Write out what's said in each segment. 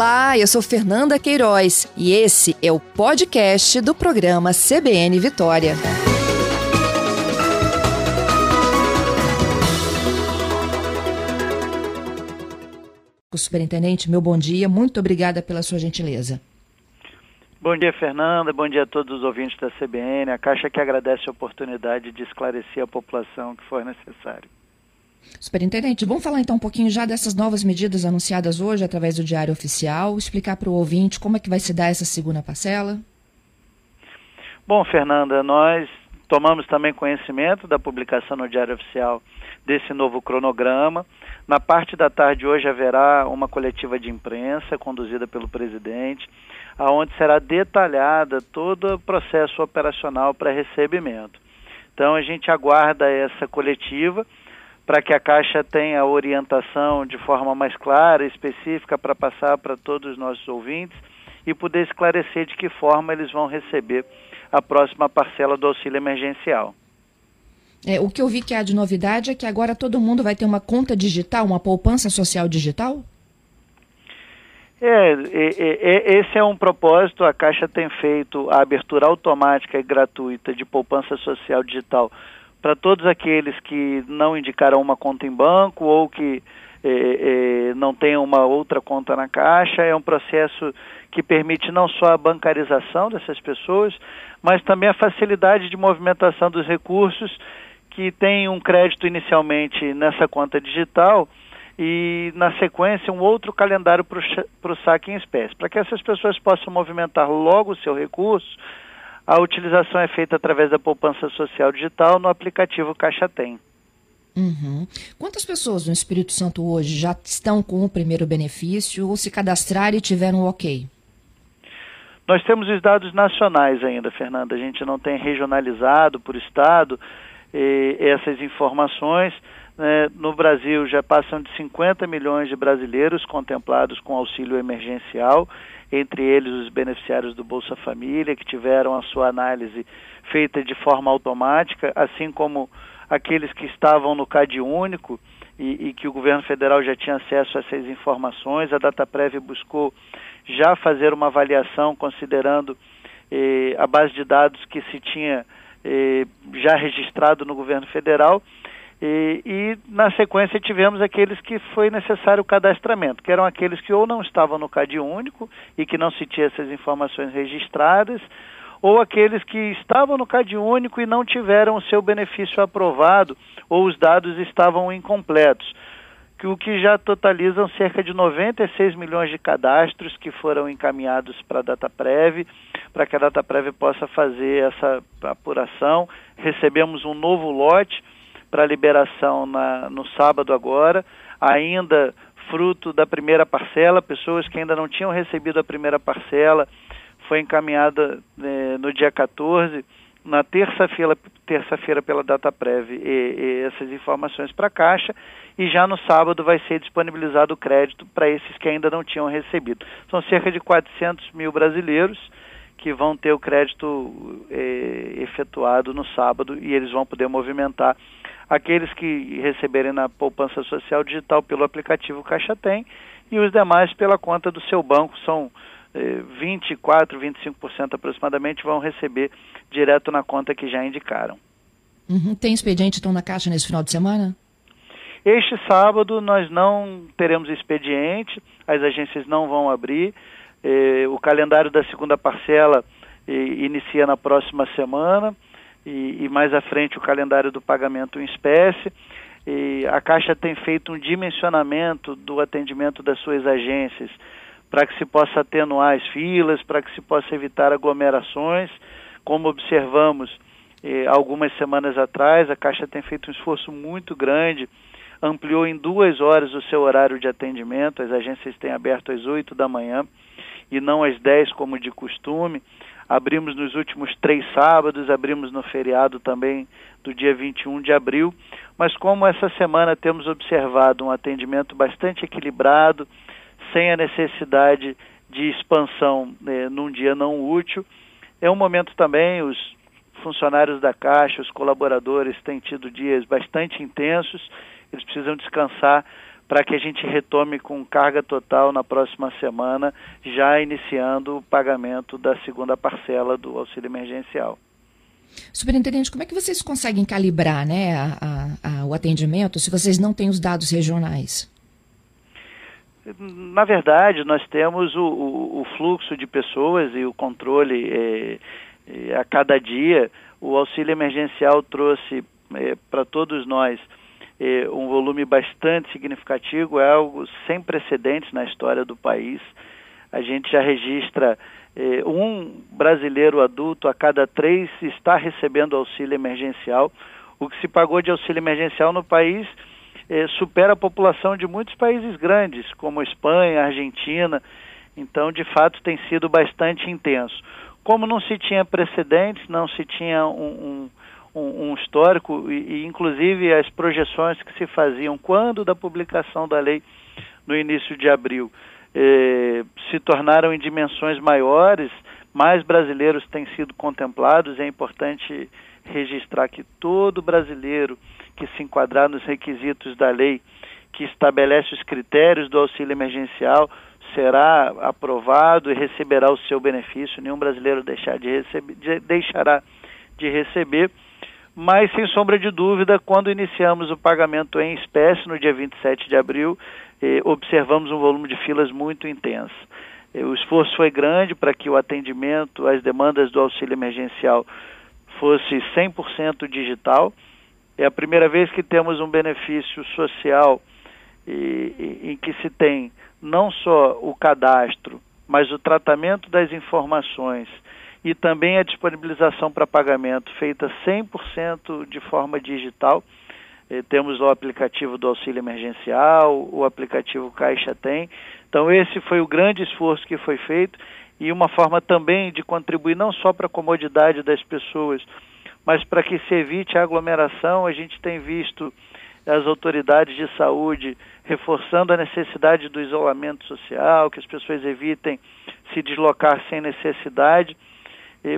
Olá, eu sou Fernanda Queiroz e esse é o podcast do programa CBN Vitória. Superintendente, meu bom dia, muito obrigada pela sua gentileza. Bom dia, Fernanda. Bom dia a todos os ouvintes da CBN. A Caixa que agradece a oportunidade de esclarecer a população que for necessário. Superintendente, vamos falar então um pouquinho já dessas novas medidas anunciadas hoje através do Diário Oficial, explicar para o ouvinte como é que vai se dar essa segunda parcela? Bom, Fernanda, nós tomamos também conhecimento da publicação no Diário Oficial desse novo cronograma. Na parte da tarde hoje haverá uma coletiva de imprensa conduzida pelo presidente, aonde será detalhada todo o processo operacional para recebimento. Então a gente aguarda essa coletiva para que a Caixa tenha orientação de forma mais clara, específica, para passar para todos os nossos ouvintes e poder esclarecer de que forma eles vão receber a próxima parcela do auxílio emergencial. É, o que eu vi que há de novidade é que agora todo mundo vai ter uma conta digital, uma poupança social digital? É, é, é, esse é um propósito. A Caixa tem feito a abertura automática e gratuita de poupança social digital para todos aqueles que não indicaram uma conta em banco ou que eh, eh, não têm uma outra conta na Caixa. É um processo que permite não só a bancarização dessas pessoas, mas também a facilidade de movimentação dos recursos que tem um crédito inicialmente nessa conta digital e, na sequência, um outro calendário para o saque em espécie, para que essas pessoas possam movimentar logo o seu recurso a utilização é feita através da poupança social digital no aplicativo Caixa Tem. Uhum. Quantas pessoas no Espírito Santo hoje já estão com o primeiro benefício ou se cadastraram e tiveram o ok? Nós temos os dados nacionais ainda, Fernanda. A gente não tem regionalizado por estado eh, essas informações. Né? No Brasil já passam de 50 milhões de brasileiros contemplados com auxílio emergencial entre eles os beneficiários do Bolsa Família, que tiveram a sua análise feita de forma automática, assim como aqueles que estavam no CAD único e, e que o governo federal já tinha acesso a essas informações. A DataPrev buscou já fazer uma avaliação considerando eh, a base de dados que se tinha eh, já registrado no governo federal e, e, na sequência tivemos aqueles que foi necessário o cadastramento, que eram aqueles que ou não estavam no CAD único e que não se tinha essas informações registradas, ou aqueles que estavam no CAD único e não tiveram o seu benefício aprovado ou os dados estavam incompletos, que o que já totalizam cerca de 96 milhões de cadastros que foram encaminhados para a DataPrev, para que a DataPrev possa fazer essa apuração. Recebemos um novo lote para liberação na, no sábado agora, ainda fruto da primeira parcela, pessoas que ainda não tinham recebido a primeira parcela, foi encaminhada eh, no dia 14, na terça-feira terça-feira pela DataPrev e, e essas informações para a Caixa e já no sábado vai ser disponibilizado o crédito para esses que ainda não tinham recebido. São cerca de 400 mil brasileiros que vão ter o crédito eh, efetuado no sábado e eles vão poder movimentar aqueles que receberem na poupança social digital pelo aplicativo Caixa Tem e os demais pela conta do seu banco, são eh, 24, 25% aproximadamente, vão receber direto na conta que já indicaram. Uhum. Tem expediente então na Caixa nesse final de semana? Este sábado nós não teremos expediente, as agências não vão abrir. Eh, o calendário da segunda parcela eh, inicia na próxima semana e, e, mais à frente o calendário do pagamento em espécie. E a Caixa tem feito um dimensionamento do atendimento das suas agências para que se possa atenuar as filas, para que se possa evitar aglomerações. Como observamos eh, algumas semanas atrás, a Caixa tem feito um esforço muito grande, ampliou em duas horas o seu horário de atendimento, as agências têm aberto às oito da manhã e não às dez como de costume. Abrimos nos últimos três sábados, abrimos no feriado também do dia 21 de abril, mas como essa semana temos observado um atendimento bastante equilibrado, sem a necessidade de expansão né, num dia não útil, é um momento também, os funcionários da Caixa, os colaboradores têm tido dias bastante intensos, eles precisam descansar para que a gente retome com carga total na próxima semana, já iniciando o pagamento da segunda parcela do auxílio emergencial. Superintendente, como é que vocês conseguem calibrar né, a, a, a, o atendimento se vocês não têm os dados regionais? Na verdade, nós temos o, o, o fluxo de pessoas e o controle é, é, a cada dia. O auxílio emergencial trouxe é, para todos nós um volume bastante significativo, é algo sem precedentes na história do país. A gente já registra é, um brasileiro adulto a cada três está recebendo auxílio emergencial. O que se pagou de auxílio emergencial no país é, supera a população de muitos países grandes, como Espanha, Argentina. Então, de fato, tem sido bastante intenso. Como não se tinha precedentes, não se tinha um, um, um histórico, e, e inclusive as projeções que se faziam quando da publicação da lei no início de abril eh, se tornaram em dimensões maiores, mais brasileiros têm sido contemplados. É importante registrar que todo brasileiro que se enquadrar nos requisitos da lei que estabelece os critérios do auxílio emergencial será aprovado e receberá o seu benefício. Nenhum brasileiro deixar de receber, de, deixará de receber. Mas, sem sombra de dúvida, quando iniciamos o pagamento em espécie no dia 27 de abril, eh, observamos um volume de filas muito intenso. Eh, o esforço foi grande para que o atendimento às demandas do auxílio emergencial fosse 100% digital. É a primeira vez que temos um benefício social em que se tem não só o cadastro, mas o tratamento das informações e também a disponibilização para pagamento feita 100% de forma digital. Eh, temos o aplicativo do auxílio emergencial, o aplicativo Caixa Tem. Então, esse foi o grande esforço que foi feito e uma forma também de contribuir não só para a comodidade das pessoas, mas para que se evite a aglomeração. A gente tem visto as autoridades de saúde reforçando a necessidade do isolamento social, que as pessoas evitem se deslocar sem necessidade,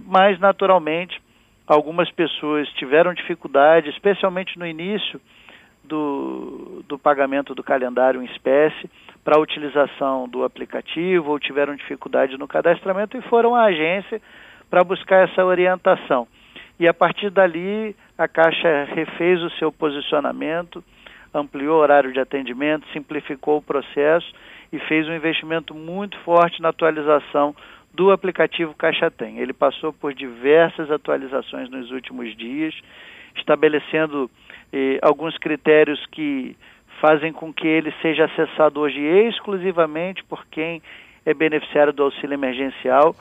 mas naturalmente algumas pessoas tiveram dificuldade, especialmente no início do, do pagamento do calendário em espécie, para a utilização do aplicativo, ou tiveram dificuldade no cadastramento e foram à agência para buscar essa orientação. E a partir dali, a Caixa refez o seu posicionamento, ampliou o horário de atendimento, simplificou o processo e fez um investimento muito forte na atualização do aplicativo Caixa Tem. Ele passou por diversas atualizações nos últimos dias, estabelecendo eh, alguns critérios que fazem com que ele seja acessado hoje exclusivamente por quem é beneficiário do auxílio emergencial.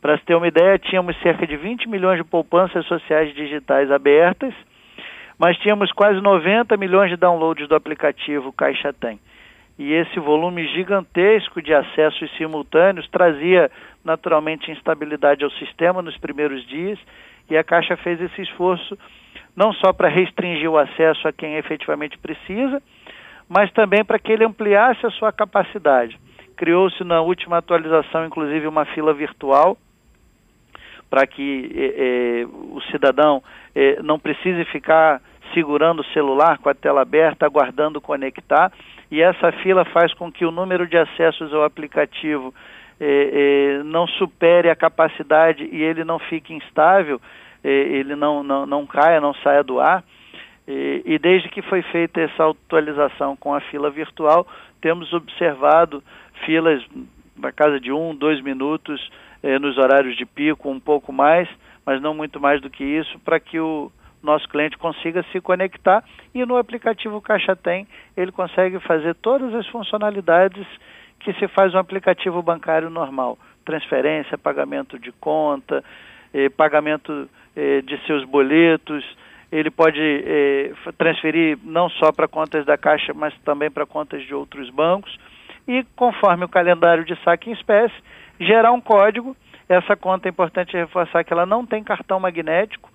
Para se ter uma ideia, tínhamos cerca de 20 milhões de poupanças sociais digitais abertas, mas tínhamos quase 90 milhões de downloads do aplicativo Caixa Tem e esse volume gigantesco de acessos simultâneos trazia naturalmente instabilidade ao sistema nos primeiros dias e a Caixa fez esse esforço não só para restringir o acesso a quem efetivamente precisa, mas também para que ele ampliasse a sua capacidade. Criou-se na última atualização, inclusive, uma fila virtual para que eh, eh, o cidadão eh, não precise ficar segurando o celular com a tela aberta, aguardando conectar, e essa fila faz com que o número de acessos ao aplicativo eh, eh, não supere a capacidade e ele não fique instável, eh, ele não, não, não caia, não saia do ar. e desde que foi feita essa atualização com a fila virtual, temos observado filas na casa de um, dois minutos nos horários de pico, um pouco mais, mas não muito mais do que isso, para que o, nosso cliente consiga se conectar e no aplicativo Caixa Tem ele consegue fazer todas as funcionalidades que se faz um aplicativo bancário normal, transferência, pagamento de conta, eh, pagamento eh, de seus boletos, ele pode eh, transferir não só para contas da Caixa, mas também para contas de outros bancos. E conforme o calendário de saque em espécie, gerar um código. Essa conta é importante reforçar que ela não tem cartão magnético,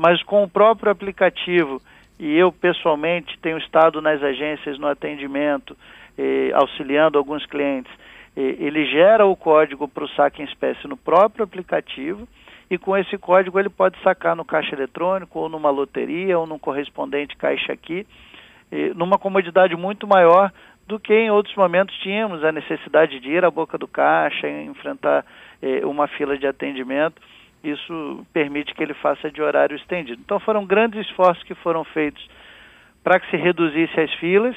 mas com o próprio aplicativo, e eu pessoalmente tenho estado nas agências no atendimento, eh, auxiliando alguns clientes, eh, ele gera o código para o saque em espécie no próprio aplicativo, e com esse código ele pode sacar no caixa eletrônico, ou numa loteria, ou num correspondente caixa aqui, eh, numa comodidade muito maior do que em outros momentos tínhamos a necessidade de ir à boca do caixa, enfrentar eh, uma fila de atendimento. Isso permite que ele faça de horário estendido. Então foram grandes esforços que foram feitos para que se reduzisse as filas.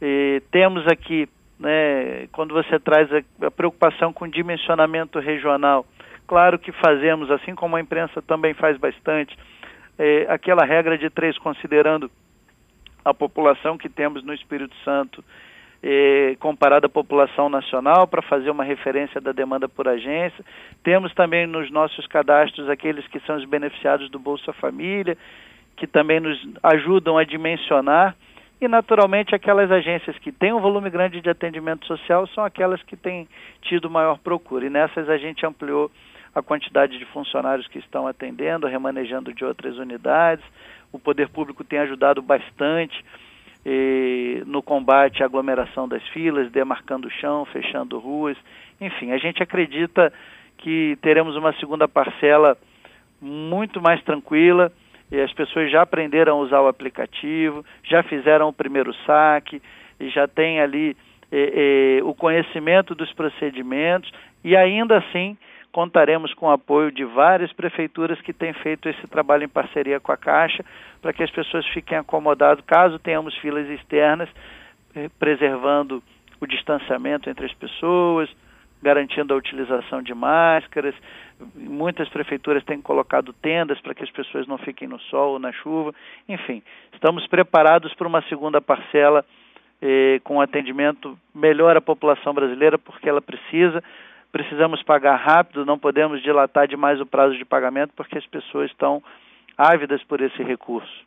E temos aqui, né, quando você traz a, a preocupação com dimensionamento regional, claro que fazemos, assim como a imprensa também faz bastante, eh, aquela regra de três, considerando a população que temos no Espírito Santo comparada à população nacional para fazer uma referência da demanda por agência. Temos também nos nossos cadastros aqueles que são os beneficiados do Bolsa Família, que também nos ajudam a dimensionar. E, naturalmente, aquelas agências que têm um volume grande de atendimento social são aquelas que têm tido maior procura. E nessas a gente ampliou a quantidade de funcionários que estão atendendo, remanejando de outras unidades. O poder público tem ajudado bastante no combate à aglomeração das filas, demarcando o chão, fechando ruas. Enfim, a gente acredita que teremos uma segunda parcela muito mais tranquila. E as pessoas já aprenderam a usar o aplicativo, já fizeram o primeiro saque, e já têm ali o conhecimento dos procedimentos, e ainda assim contaremos com o apoio de várias prefeituras que têm feito esse trabalho em parceria com a Caixa, para que as pessoas fiquem acomodadas caso tenhamos filas externas, eh, preservando o distanciamento entre as pessoas, garantindo a utilização de máscaras. Muitas prefeituras têm colocado tendas para que as pessoas não fiquem no sol ou na chuva. Enfim, estamos preparados para uma segunda parcela eh, com atendimento melhor à população brasileira, porque ela precisa precisamos pagar rápido, não podemos dilatar demais o prazo de pagamento porque as pessoas estão ávidas por esse recurso.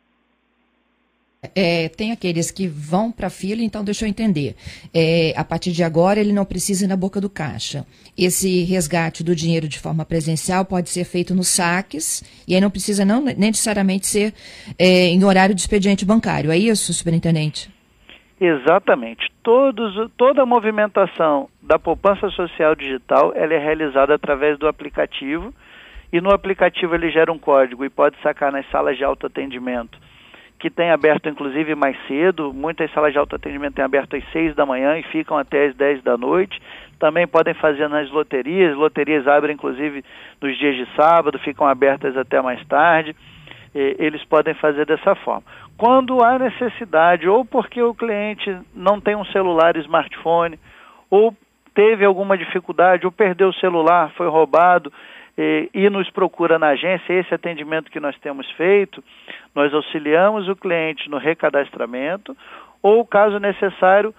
É, tem aqueles que vão para a fila, então deixa eu entender. É, a partir de agora, ele não precisa ir na boca do caixa. Esse resgate do dinheiro de forma presencial pode ser feito nos saques, e aí não precisa não necessariamente ser é, em horário de expediente bancário. É isso, superintendente? Exatamente. Todos, toda a movimentação da poupança social digital ela é realizada através do aplicativo e no aplicativo ele gera um código e pode sacar nas salas de autoatendimento que tem aberto inclusive mais cedo, muitas salas de autoatendimento têm aberto às 6 da manhã e ficam até às 10 da noite. Também podem fazer nas loterias, loterias abrem inclusive nos dias de sábado, ficam abertas até mais tarde. Eles podem fazer dessa forma quando há necessidade, ou porque o cliente não tem um celular smartphone, ou teve alguma dificuldade, ou perdeu o celular, foi roubado e, e nos procura na agência, esse atendimento que nós temos feito, nós auxiliamos o cliente no recadastramento, ou, caso necessário,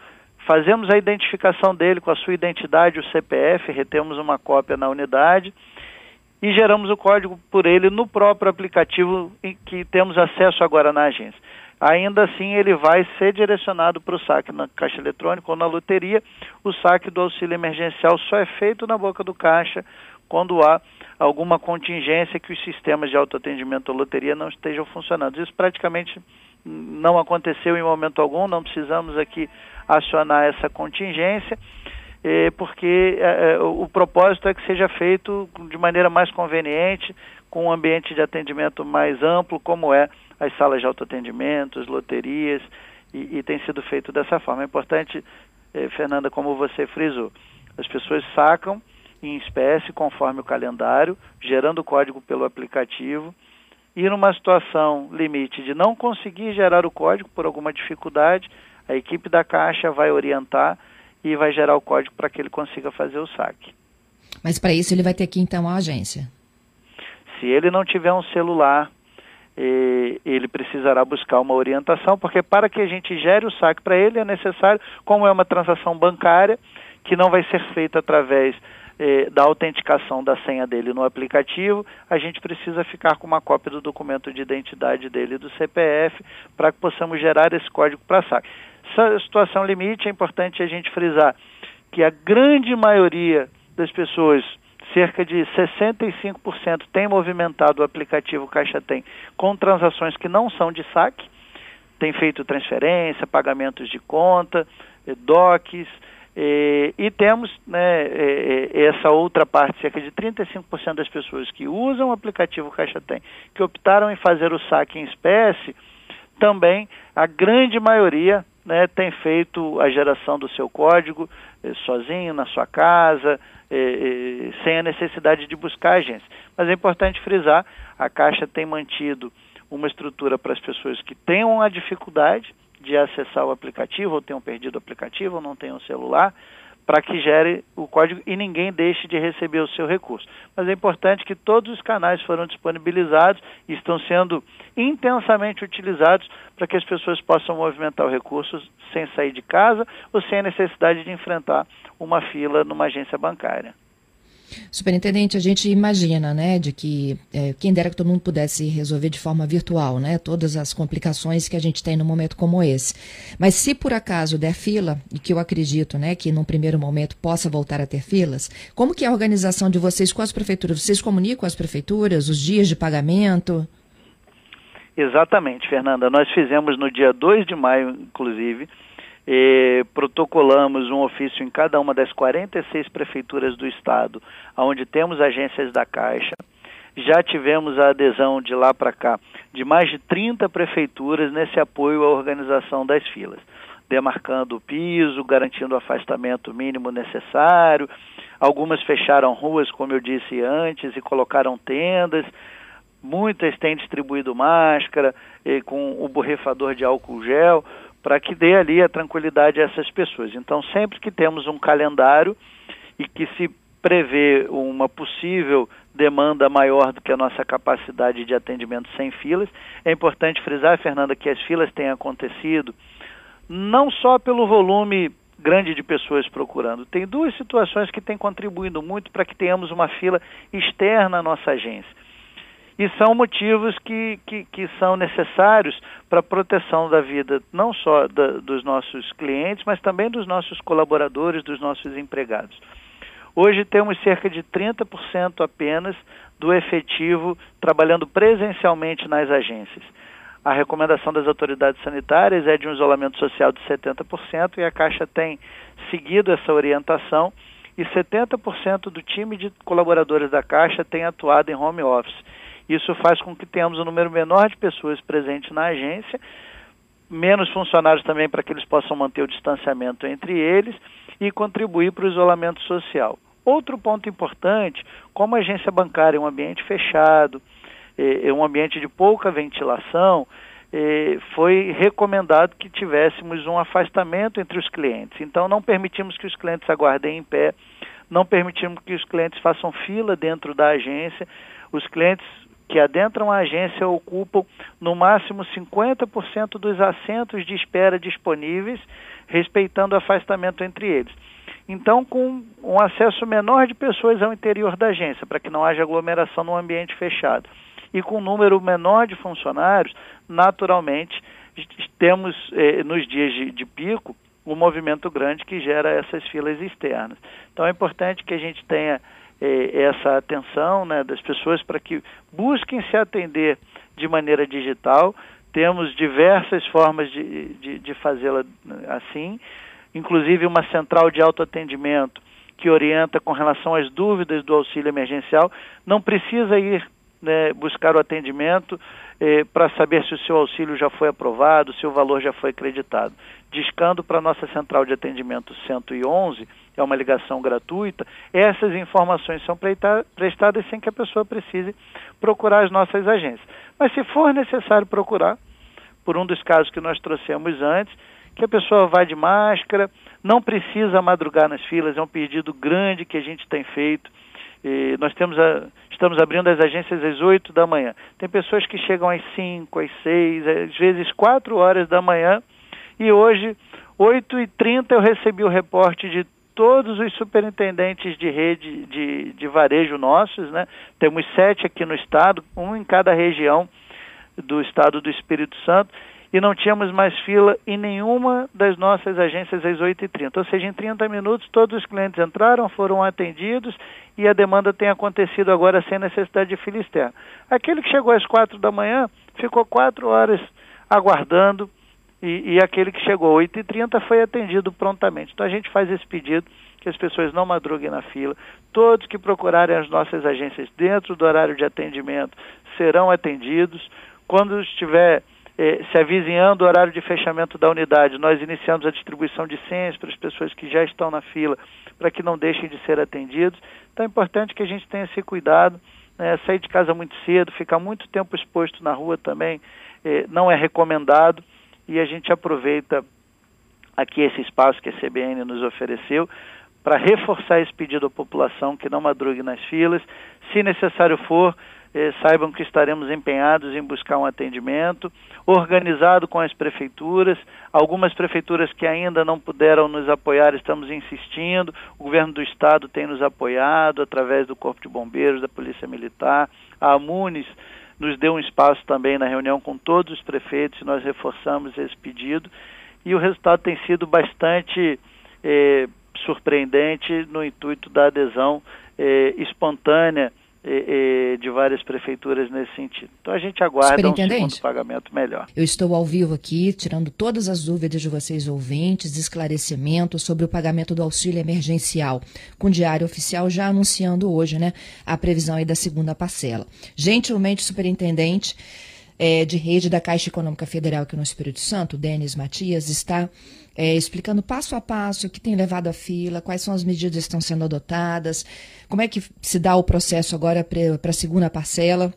fazemos a identificação dele com a sua identidade, o CPF, retemos uma cópia na unidade e geramos o código por ele no próprio aplicativo que temos acesso agora na agência. Ainda assim, ele vai ser direcionado para o saque na caixa eletrônica ou na loteria. O saque do auxílio emergencial só é feito na boca do caixa quando há alguma contingência que os sistemas de autoatendimento ou loteria não estejam funcionando. Isso praticamente não aconteceu em momento algum, não precisamos aqui acionar essa contingência porque é, é, o propósito é que seja feito de maneira mais conveniente, com um ambiente de atendimento mais amplo, como é as salas de autoatendimento, as loterias, e, e tem sido feito dessa forma. É importante, Fernanda, como você frisou, as pessoas sacam em espécie conforme o calendário, gerando o código pelo aplicativo, e numa situação limite de não conseguir gerar o código por alguma dificuldade, a equipe da Caixa vai orientar e vai gerar o código para que ele consiga fazer o saque. Mas para isso ele vai ter que então a agência. Se ele não tiver um celular, ele precisará buscar uma orientação, porque para que a gente gere o saque para ele é necessário, como é uma transação bancária, que não vai ser feita através eh, da autenticação da senha dele no aplicativo, a gente precisa ficar com uma cópia do documento de identidade dele do CPF para que possamos gerar esse código para saque essa situação limite, é importante a gente frisar que a grande maioria das pessoas, cerca de 65%, tem movimentado o aplicativo Caixa Tem com transações que não são de saque, tem feito transferência, pagamentos de conta, eh, DOCs, e, eh, e temos né, eh, essa outra parte, cerca de 35% das pessoas que usam o aplicativo Caixa Tem, que optaram em fazer o saque em espécie, também a grande maioria né, tem feito a geração do seu código eh, sozinho, na sua casa, eh, eh, sem a necessidade de buscar agência. Mas é importante frisar, a Caixa tem mantido uma estrutura para as pessoas que tenham a dificuldade de acessar o aplicativo, ou tenham perdido o aplicativo, ou não tenham celular, para que gere o código e ninguém deixe de receber o seu recurso. Mas é importante que todos os canais foram disponibilizados e estão sendo intensamente utilizados para que as pessoas possam movimentar o recurso sem sair de casa ou sem a necessidade de enfrentar uma fila numa agência bancária. Superintendente, a gente imagina, né, de que é, quem dera que todo mundo pudesse resolver de forma virtual, né, todas as complicações que a gente tem num momento como esse. Mas se por acaso der fila, e que eu acredito, né, que num primeiro momento possa voltar a ter filas, como que é a organização de vocês com as prefeituras? Vocês comunicam as prefeituras, os dias de pagamento? Exatamente, Fernanda. Nós fizemos no dia 2 de maio, inclusive, protocolamos um ofício em cada uma das 46 prefeituras do estado, onde temos agências da Caixa. Já tivemos a adesão de lá para cá de mais de 30 prefeituras nesse apoio à organização das filas, demarcando o piso, garantindo o afastamento mínimo necessário. Algumas fecharam ruas, como eu disse antes, e colocaram tendas. Muitas têm distribuído máscara com o borrifador de álcool gel para que dê ali a tranquilidade a essas pessoas. Então, sempre que temos um calendário e que se prevê uma possível demanda maior do que a nossa capacidade de atendimento sem filas, é importante frisar, Fernanda, que as filas têm acontecido não só pelo volume grande de pessoas procurando. Tem duas situações que têm contribuído muito para que tenhamos uma fila externa à nossa agência e são motivos que, que, que são necessários para a proteção da vida não só da, dos nossos clientes, mas também dos nossos colaboradores, dos nossos empregados. Hoje temos cerca de 30% apenas do efetivo trabalhando presencialmente nas agências. A recomendação das autoridades sanitárias é de um isolamento social de 70% e a Caixa tem seguido essa orientação e 70% do time de colaboradores da Caixa tem atuado em home office. Isso faz com que tenhamos um número menor de pessoas presentes na agência, menos funcionários também para que eles possam manter o distanciamento entre eles e contribuir para o isolamento social. Outro ponto importante, como a agência bancária é um ambiente fechado, é, é um ambiente de pouca ventilação, é, foi recomendado que tivéssemos um afastamento entre os clientes. Então, não permitimos que os clientes aguardem em pé, não permitimos que os clientes façam fila dentro da agência. Os clientes que adentram a agência ocupam no máximo 50% dos assentos de espera disponíveis, respeitando o afastamento entre eles. Então, com um acesso menor de pessoas ao interior da agência, para que não haja aglomeração no ambiente fechado, e com um número menor de funcionários, naturalmente, temos eh, nos dias de, de pico um movimento grande que gera essas filas externas. Então, é importante que a gente tenha essa atenção né, das pessoas para que busquem se atender de maneira digital. Temos diversas formas de, de, de fazê-la assim, inclusive uma central de autoatendimento que orienta com relação às dúvidas do auxílio emergencial. Não precisa ir né, buscar o atendimento eh, para saber se o seu auxílio já foi aprovado, se o valor já foi acreditado. Discando para a nossa central de atendimento 111, é uma ligação gratuita, essas informações são prestadas sem que a pessoa precise procurar as nossas agências. Mas se for necessário procurar, por um dos casos que nós trouxemos antes, que a pessoa vá de máscara, não precisa madrugar nas filas, é um pedido grande que a gente tem feito. E nós temos a, estamos abrindo as agências às 8 da manhã. Tem pessoas que chegam às 5, às 6, às vezes 4 horas da manhã. E hoje, 8h30, eu recebi o reporte de todos os superintendentes de rede de, de varejo nossos, né? Temos sete aqui no estado, um em cada região do estado do Espírito Santo, e não tínhamos mais fila em nenhuma das nossas agências às 8h30. Ou seja, em 30 minutos todos os clientes entraram, foram atendidos e a demanda tem acontecido agora sem necessidade de fila externa. Aquele que chegou às 4 da manhã ficou 4 horas aguardando e, e aquele que chegou às 8h30 foi atendido prontamente. Então a gente faz esse pedido que as pessoas não madruguem na fila. Todos que procurarem as nossas agências dentro do horário de atendimento serão atendidos. Quando estiver eh, se avizinhando o horário de fechamento da unidade, nós iniciamos a distribuição de senhas para as pessoas que já estão na fila, para que não deixem de ser atendidos. Então é importante que a gente tenha esse cuidado, né? sair de casa muito cedo, ficar muito tempo exposto na rua também eh, não é recomendado e a gente aproveita aqui esse espaço que a CBN nos ofereceu para reforçar esse pedido à população que não madrugue nas filas. Se necessário for, eh, saibam que estaremos empenhados em buscar um atendimento organizado com as prefeituras. Algumas prefeituras que ainda não puderam nos apoiar, estamos insistindo. O governo do estado tem nos apoiado através do Corpo de Bombeiros, da Polícia Militar. A AMUNES nos deu um espaço também na reunião com todos os prefeitos e nós reforçamos esse pedido. E o resultado tem sido bastante eh, surpreendente no intuito da adesão eh, espontânea de várias prefeituras nesse sentido. Então a gente aguarda um segundo pagamento melhor. Eu estou ao vivo aqui, tirando todas as dúvidas de vocês ouvintes, esclarecimentos sobre o pagamento do auxílio emergencial, com o Diário Oficial já anunciando hoje, né, a previsão aí da segunda parcela. Gentilmente, superintendente é, de rede da Caixa Econômica Federal aqui no Espírito Santo, Denis Matias, está é, explicando passo a passo o que tem levado a fila, quais são as medidas que estão sendo adotadas, como é que se dá o processo agora para a segunda parcela.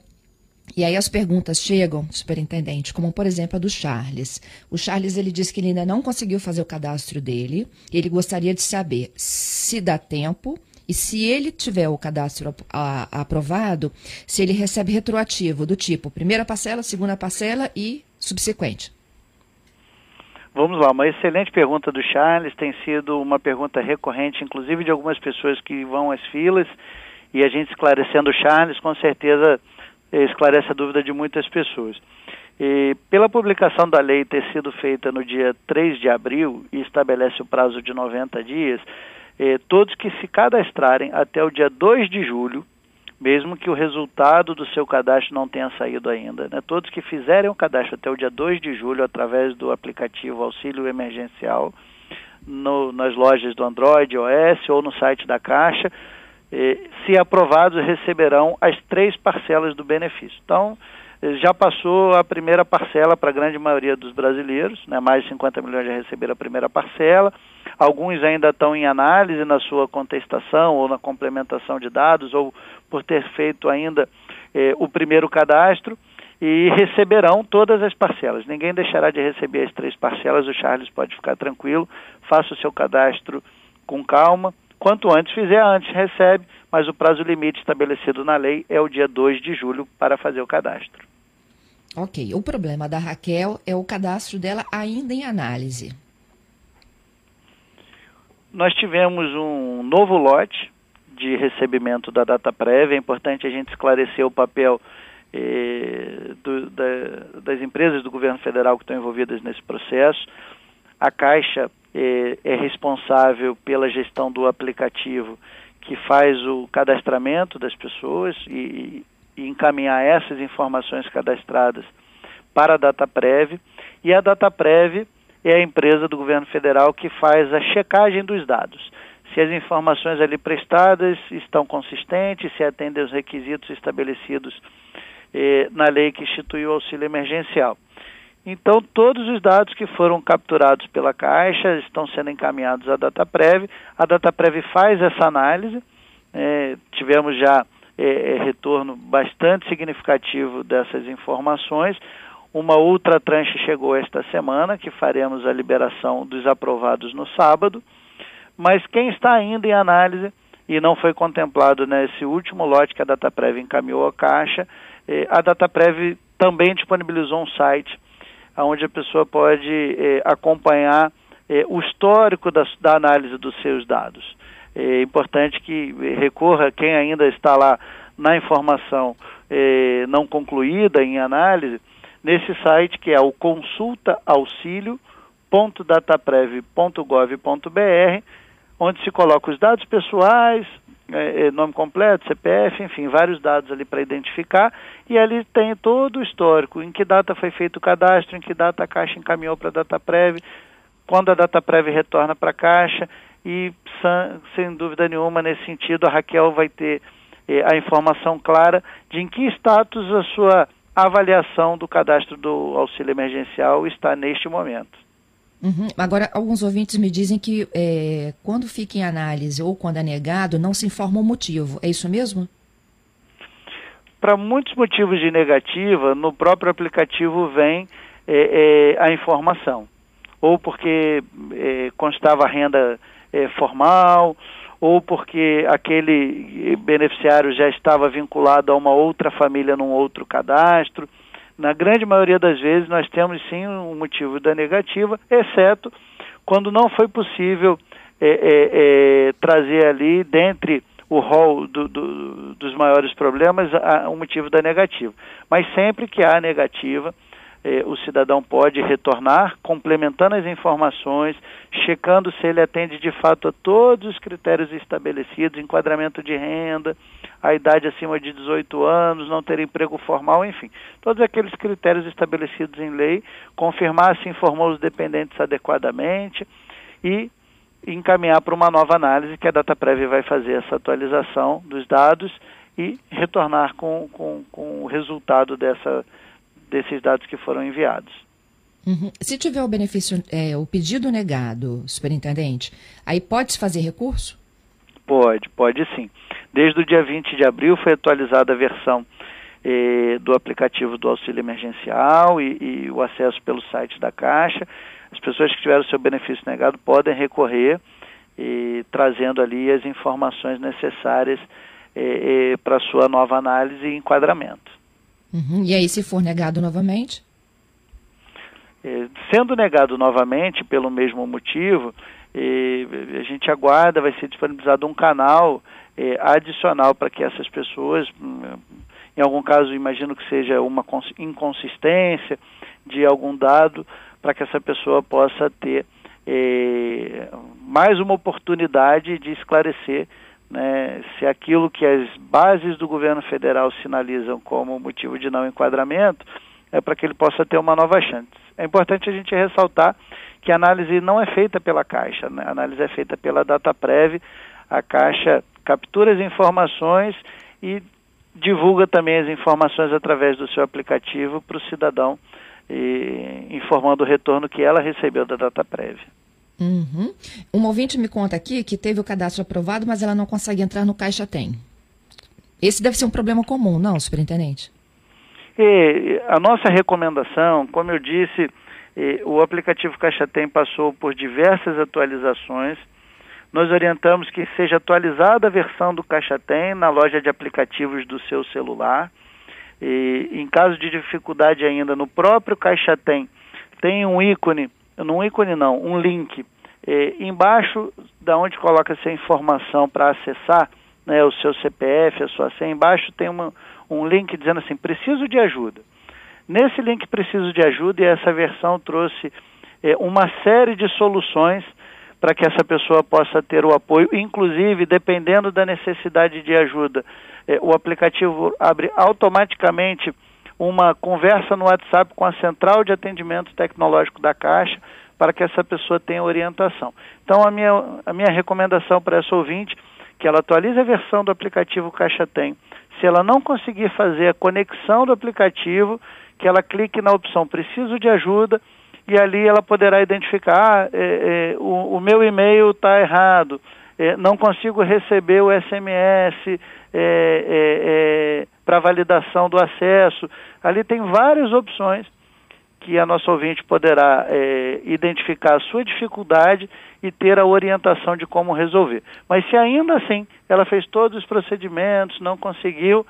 E aí as perguntas chegam, superintendente, como por exemplo a do Charles. O Charles ele disse que ele ainda não conseguiu fazer o cadastro dele. Ele gostaria de saber se dá tempo e se ele tiver o cadastro aprovado, se ele recebe retroativo do tipo primeira parcela, segunda parcela e subsequente. Vamos lá, uma excelente pergunta do Charles, tem sido uma pergunta recorrente, inclusive de algumas pessoas que vão às filas, e a gente esclarecendo o Charles, com certeza eh, esclarece a dúvida de muitas pessoas. E, pela publicação da lei ter sido feita no dia 3 de abril e estabelece o prazo de 90 dias, eh, todos que se cadastrarem até o dia 2 de julho mesmo que o resultado do seu cadastro não tenha saído ainda. Né? Todos que fizerem o cadastro até o dia 2 de julho através do aplicativo Auxílio Emergencial no, nas lojas do Android, OS ou no site da Caixa, eh, se aprovados, receberão as três parcelas do benefício. Então, já passou a primeira parcela para a grande maioria dos brasileiros, né? mais de 50 milhões já receberam a primeira parcela. Alguns ainda estão em análise na sua contestação ou na complementação de dados, ou por ter feito ainda eh, o primeiro cadastro, e receberão todas as parcelas. Ninguém deixará de receber as três parcelas, o Charles pode ficar tranquilo, faça o seu cadastro com calma. Quanto antes fizer, antes recebe, mas o prazo limite estabelecido na lei é o dia 2 de julho para fazer o cadastro. Ok. O problema da Raquel é o cadastro dela ainda em análise. Nós tivemos um novo lote de recebimento da data prévia. É importante a gente esclarecer o papel eh, do, da, das empresas do governo federal que estão envolvidas nesse processo. A Caixa eh, é responsável pela gestão do aplicativo que faz o cadastramento das pessoas e, e encaminhar essas informações cadastradas para a DataPrev. E a DataPrev é a empresa do governo federal que faz a checagem dos dados. Se as informações ali prestadas estão consistentes, se atendem aos requisitos estabelecidos eh, na lei que instituiu o auxílio emergencial. Então, todos os dados que foram capturados pela Caixa estão sendo encaminhados à DataPrev. A DataPrev faz essa análise. Eh, tivemos já é, é, retorno bastante significativo dessas informações. Uma outra tranche chegou esta semana, que faremos a liberação dos aprovados no sábado. Mas quem está ainda em análise e não foi contemplado nesse último lote que a DataPrev encaminhou à Caixa, eh, a DataPrev também disponibilizou um site onde a pessoa pode eh, acompanhar eh, o histórico da, da análise dos seus dados. É importante que recorra quem ainda está lá na informação é, não concluída em análise, nesse site que é o consultaauxilio.dataprev.gov.br, onde se coloca os dados pessoais, é, é nome completo, CPF, enfim, vários dados ali para identificar, e ali tem todo o histórico, em que data foi feito o cadastro, em que data a Caixa encaminhou para a DataPrev, quando a DataPrev retorna para a Caixa, e sem dúvida nenhuma nesse sentido a Raquel vai ter eh, a informação clara de em que status a sua avaliação do cadastro do auxílio emergencial está neste momento. Uhum. Agora, alguns ouvintes me dizem que é, quando fica em análise ou quando é negado, não se informa o motivo. É isso mesmo? Para muitos motivos de negativa, no próprio aplicativo vem é, é, a informação. Ou porque é, constava renda é, formal, ou porque aquele beneficiário já estava vinculado a uma outra família num outro cadastro. Na grande maioria das vezes, nós temos sim um motivo da negativa, exceto quando não foi possível é, é, é, trazer ali, dentre o rol do, do, dos maiores problemas, o um motivo da negativa. Mas sempre que há negativa, eh, o cidadão pode retornar, complementando as informações, checando se ele atende de fato a todos os critérios estabelecidos, enquadramento de renda, a idade acima de 18 anos, não ter emprego formal, enfim, todos aqueles critérios estabelecidos em lei, confirmar se informou os dependentes adequadamente e encaminhar para uma nova análise que a data prévia vai fazer essa atualização dos dados e retornar com, com, com o resultado dessa desses dados que foram enviados. Uhum. Se tiver o benefício, é, o pedido negado, superintendente, aí pode-se fazer recurso? Pode, pode sim. Desde o dia 20 de abril foi atualizada a versão eh, do aplicativo do auxílio emergencial e, e, o acesso pelo site da Caixa. As pessoas que tiveram o seu benefício negado podem recorrer, eh, trazendo ali as informações necessárias eh, eh para sua nova análise e enquadramento. Uhum. E aí, se for negado novamente? É, sendo negado novamente pelo mesmo motivo, é, a gente aguarda, vai ser disponibilizado um canal é, adicional para que essas pessoas, hum, em algum caso, imagino que seja uma inconsistência de algum dado, para que essa pessoa possa ter mais uma oportunidade de esclarecer né, se aquilo que as bases do governo federal sinalizam como motivo de não enquadramento, é para que ele possa ter uma nova chance. É importante a gente ressaltar que a análise não é feita pela Caixa, né? a análise é feita pela DataPrev, a Caixa captura as informações e divulga também as informações através do seu aplicativo para o cidadão, e, informando o retorno que ela recebeu da DataPrev. Uhum. Um ouvinte me conta aqui que teve o cadastro aprovado, mas ela não consegue entrar no Caixa Tem. Esse deve ser um problema comum, não, superintendente? E a nossa recomendação, como eu disse, o aplicativo Caixa Tem passou por diversas atualizações. Nós orientamos que seja atualizada a versão do Caixa Tem na loja de aplicativos do seu celular. E, em caso de dificuldade ainda, no próprio Caixa Tem, tem um ícone num ícone não, um link. É, embaixo da onde coloca essa informação para acessar né, o seu CPF, a sua senha, embaixo tem uma, um link dizendo assim, preciso de ajuda. Nesse link preciso de ajuda e essa versão trouxe é, uma série de soluções para que essa pessoa possa ter o apoio, inclusive dependendo da necessidade de ajuda, é, o aplicativo abre automaticamente uma conversa no WhatsApp com a central de atendimento tecnológico da Caixa para que essa pessoa tenha orientação. Então, a minha, a minha recomendação para essa ouvinte que ela atualize a versão do aplicativo Caixa Tem. Se ela não conseguir fazer a conexão do aplicativo, que ela clique na opção Preciso de ajuda e ali ela poderá identificar ah, é, é, o, o, meu e-mail está errado, é, não consigo receber o SMS é, é, é, para validação do acesso. Ali tem várias opções que a nossa ouvinte poderá é, identificar a sua dificuldade e ter a orientação de como resolver. Mas se ainda assim ela fez todos os procedimentos, não conseguiu,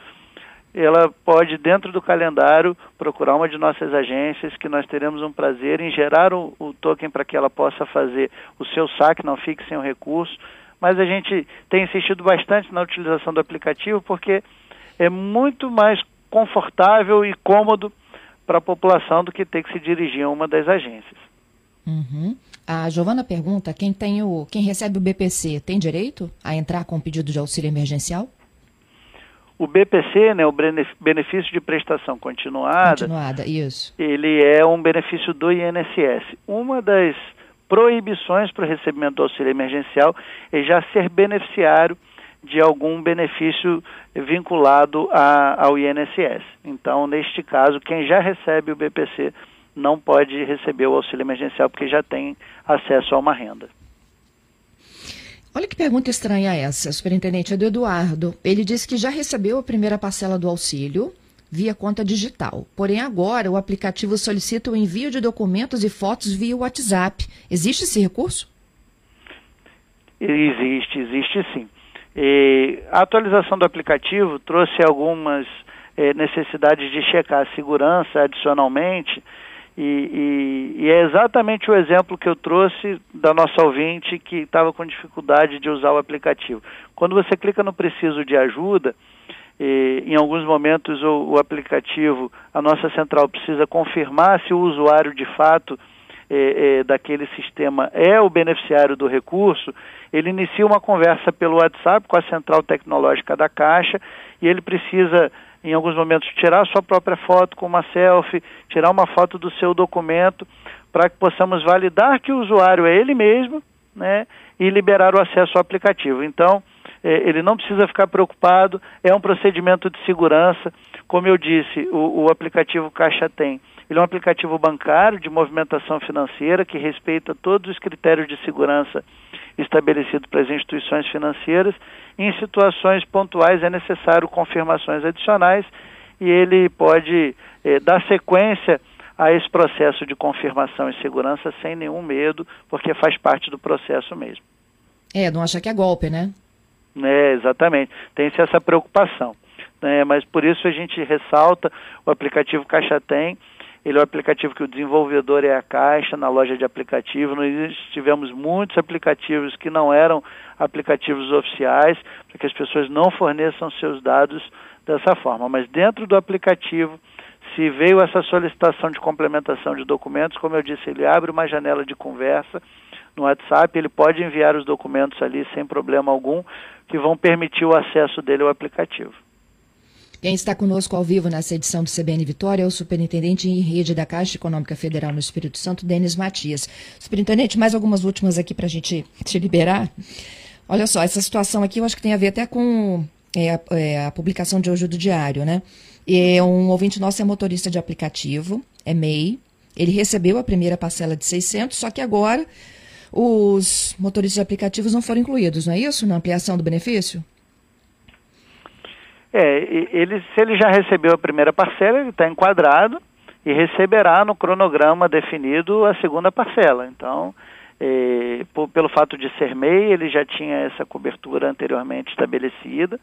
ela pode, dentro do calendário, procurar uma de nossas agências, que nós teremos um prazer em gerar o, o token para que ela possa fazer o seu saque, não fique sem o recurso, mas a gente tem insistido bastante na utilização do aplicativo porque é muito mais confortável e cômodo para a população do que ter que se dirigir a uma das agências. Uhum. A Giovana pergunta: quem, tem o, quem recebe o BPC tem direito a entrar com pedido de auxílio emergencial? O BPC, né, o benefício de prestação continuada, continuada isso. ele é um benefício do INSS. Uma das proibições para o recebimento do auxílio emergencial é já ser beneficiário de algum benefício vinculado a, ao INSS. Então, neste caso, quem já recebe o BPC não pode receber o auxílio emergencial porque já tem acesso a uma renda. Olha que pergunta estranha essa, superintendente, é do Eduardo. Ele disse que já recebeu a primeira parcela do auxílio via conta digital. Porém, agora o aplicativo solicita o envio de documentos e fotos via WhatsApp. Existe esse recurso? Existe, existe sim. E a atualização do aplicativo trouxe algumas eh, necessidades de checar a segurança adicionalmente e, e, e, é exatamente o exemplo que eu trouxe da nossa ouvinte que estava com dificuldade de usar o aplicativo. Quando você clica no preciso de ajuda, e, em alguns momentos o, o, aplicativo, a nossa central precisa confirmar se o usuário de fato é, é, daquele sistema é o beneficiário do recurso, ele inicia uma conversa pelo WhatsApp com a central tecnológica da Caixa e ele precisa em alguns momentos, tirar sua própria foto com uma selfie, tirar uma foto do seu documento, para que possamos validar que o usuário é ele mesmo, né, e liberar o acesso ao aplicativo. Então, eh, ele não precisa ficar preocupado, é um procedimento de segurança. Como eu disse, o, o aplicativo Caixa tem. Ele é um aplicativo bancário de movimentação financeira que respeita todos os critérios de segurança estabelecidos para as instituições financeiras em situações pontuais é necessário confirmações adicionais e ele pode eh, dar sequência a esse processo de confirmação e segurança sem nenhum medo, porque faz parte do processo mesmo. É, não acha que é golpe, né? É, exatamente. Tem-se essa preocupação. Né? Mas por isso a gente ressalta, o aplicativo Caixa Tem, ele é um aplicativo que o desenvolvedor é a Caixa, na loja de aplicativo. Nós tivemos muitos aplicativos que não eram aplicativos oficiais, para que as pessoas não forneçam seus dados dessa forma. Mas dentro do aplicativo, se veio essa solicitação de complementação de documentos, como eu disse, ele abre uma janela de conversa no WhatsApp, ele pode enviar os documentos ali sem problema algum, que vão permitir o acesso dele ao aplicativo. Quem está conosco ao vivo nessa edição do CBN Vitória é o superintendente em rede da Caixa Econômica Federal no Espírito Santo, Denis Matias. Superintendente, mais algumas últimas aqui para a gente te liberar. Olha só, essa situação aqui eu acho que tem a ver até com é, a, é, a, publicação de hoje do diário, né? E um ouvinte nosso é motorista de aplicativo, é MEI. Ele recebeu a primeira parcela de 600, só que agora os motoristas de aplicativos não foram incluídos, não é isso? Na ampliação do benefício? É, ele, se ele já recebeu a primeira parcela, ele está enquadrado e receberá no cronograma definido a segunda parcela. Então, é, por, pelo fato de ser MEI, ele já tinha essa cobertura anteriormente estabelecida,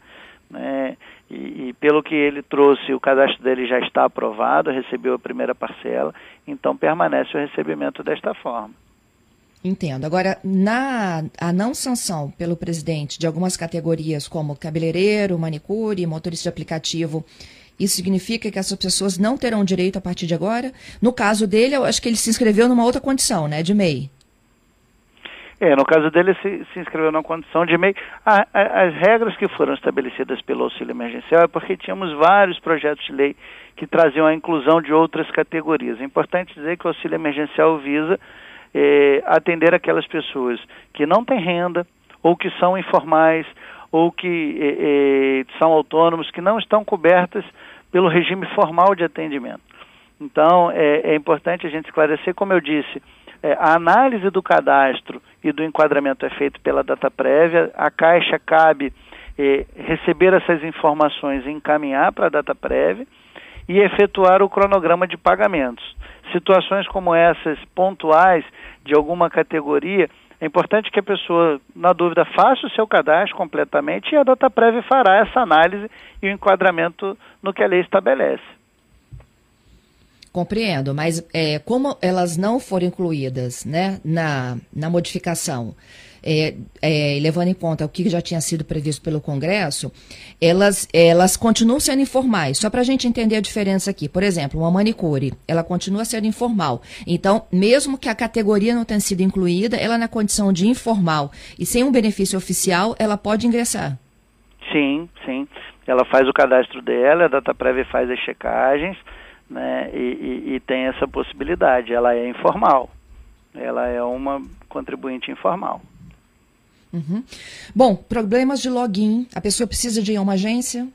né, e, e, pelo que ele trouxe, o cadastro dele já está aprovado, recebeu a primeira parcela, então permanece o recebimento desta forma. Entendo. Agora, na a não sanção pelo presidente de algumas categorias, como cabeleireiro, manicure, motorista de aplicativo, isso significa que essas pessoas não terão direito a partir de agora? No caso dele, eu acho que ele se inscreveu numa outra condição, né, de MEI. É, no caso dele, se, se inscreveu numa condição de MEI. A, a, as regras que foram estabelecidas pelo auxílio emergencial é porque tínhamos vários projetos de lei que traziam a inclusão de outras categorias. É importante dizer que o auxílio emergencial visa é, atender aquelas pessoas que não têm renda ou que são informais ou que é, é, são autônomos, que não estão cobertas pelo regime formal de atendimento. Então, é, é importante a gente esclarecer, como eu disse, é, a análise do cadastro e do enquadramento é feito pela data prévia, a Caixa cabe é, receber essas informações e encaminhar para a data prévia e efetuar o cronograma de pagamentos situações como essas, pontuais, de alguma categoria, é importante que a pessoa, na dúvida, faça o seu cadastro completamente e a data prévia fará essa análise e o enquadramento no que a lei estabelece. Compreendo, mas é, como elas não foram incluídas né, na, na modificação, é, é, levando em conta o que já tinha sido previsto pelo Congresso, elas, elas continuam sendo informais. Só para a gente entender a diferença aqui. Por exemplo, uma manicure, ela continua sendo informal. Então, mesmo que a categoria não tenha sido incluída, ela na condição de informal e sem um benefício oficial, ela pode ingressar. Sim, sim. Ela faz o cadastro dela, a data prévia faz as checagens, né, e, e, e tem essa possibilidade. Ela é informal. Ela é uma contribuinte informal. Uhum. Bom, problemas de login, a pessoa precisa de ir a uma agência?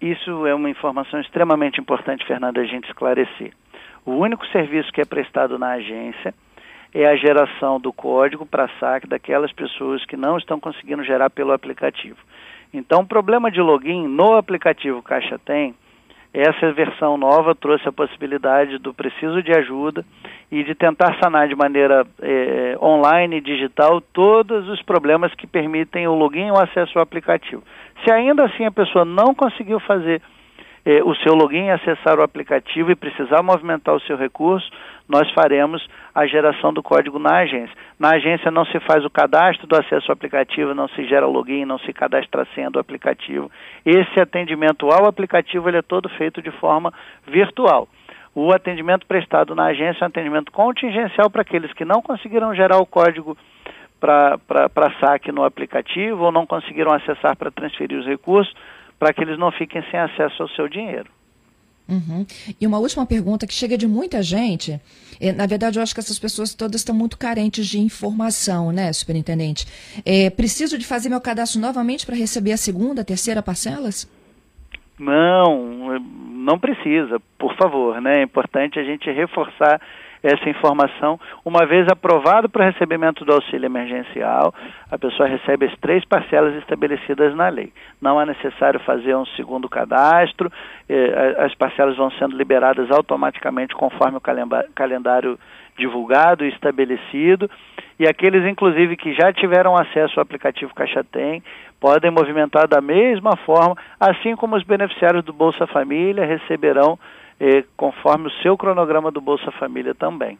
Isso é uma informação extremamente importante, Fernanda, a gente esclarecer. O único serviço que é prestado na agência é a geração do código para saque daquelas pessoas que não estão conseguindo gerar pelo aplicativo. Então, o problema de login no aplicativo Caixa Tem, essa versão nova trouxe a possibilidade do preciso de ajuda e de tentar sanar de maneira é, online e digital todos os problemas que permitem o login o acesso ao aplicativo. Se ainda assim a pessoa não conseguiu fazer é, o seu login, acessar o aplicativo e precisar movimentar o seu recurso, nós faremos a geração do código na agência. Na agência não se faz o cadastro do acesso ao aplicativo, não se gera login, não se cadastra a senha do aplicativo. Esse atendimento ao aplicativo ele é todo feito de forma virtual. O atendimento prestado na agência é um atendimento contingencial para aqueles que não conseguiram gerar o código para saque no aplicativo ou não conseguiram acessar para transferir os recursos, para que eles não fiquem sem acesso ao seu dinheiro. Uhum. E uma última pergunta que chega de muita gente. É, na verdade, eu acho que essas pessoas todas estão muito carentes de informação, né, superintendente? É, preciso de fazer meu cadastro novamente para receber a segunda, a terceira parcelas? Não, não precisa, por favor, né? É importante a gente reforçar essa informação. Uma vez aprovado para recebimento do auxílio emergencial, a pessoa recebe as três parcelas estabelecidas na lei. Não é necessário fazer um segundo cadastro, eh, as parcelas vão sendo liberadas automaticamente conforme o calendário divulgado e estabelecido. E aqueles, inclusive, que já tiveram acesso ao aplicativo Caixa Tem, podem movimentar da mesma forma, assim como os beneficiários do Bolsa Família receberão eh, conforme o seu cronograma do Bolsa Família também.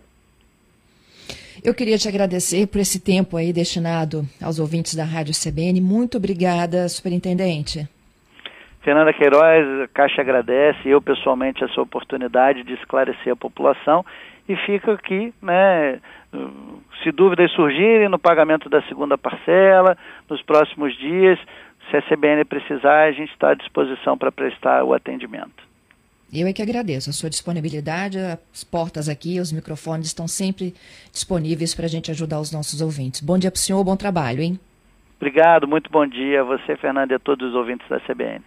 Eu queria te agradecer por esse tempo aí destinado aos ouvintes da Rádio CBN. Muito obrigada, superintendente. Fernanda Queiroz, a Caixa agradece, eu pessoalmente, essa oportunidade de esclarecer a população e fica aqui, né, se dúvidas surgirem no pagamento da segunda parcela, nos próximos dias, se a CBN precisar, a gente está à disposição para prestar o atendimento. Eu é que agradeço a sua disponibilidade, as portas aqui, os microfones estão sempre disponíveis para a gente ajudar os nossos ouvintes. Bom dia para o senhor, bom trabalho, hein? Obrigado, muito bom dia a você, Fernanda, e a todos os ouvintes da CBN.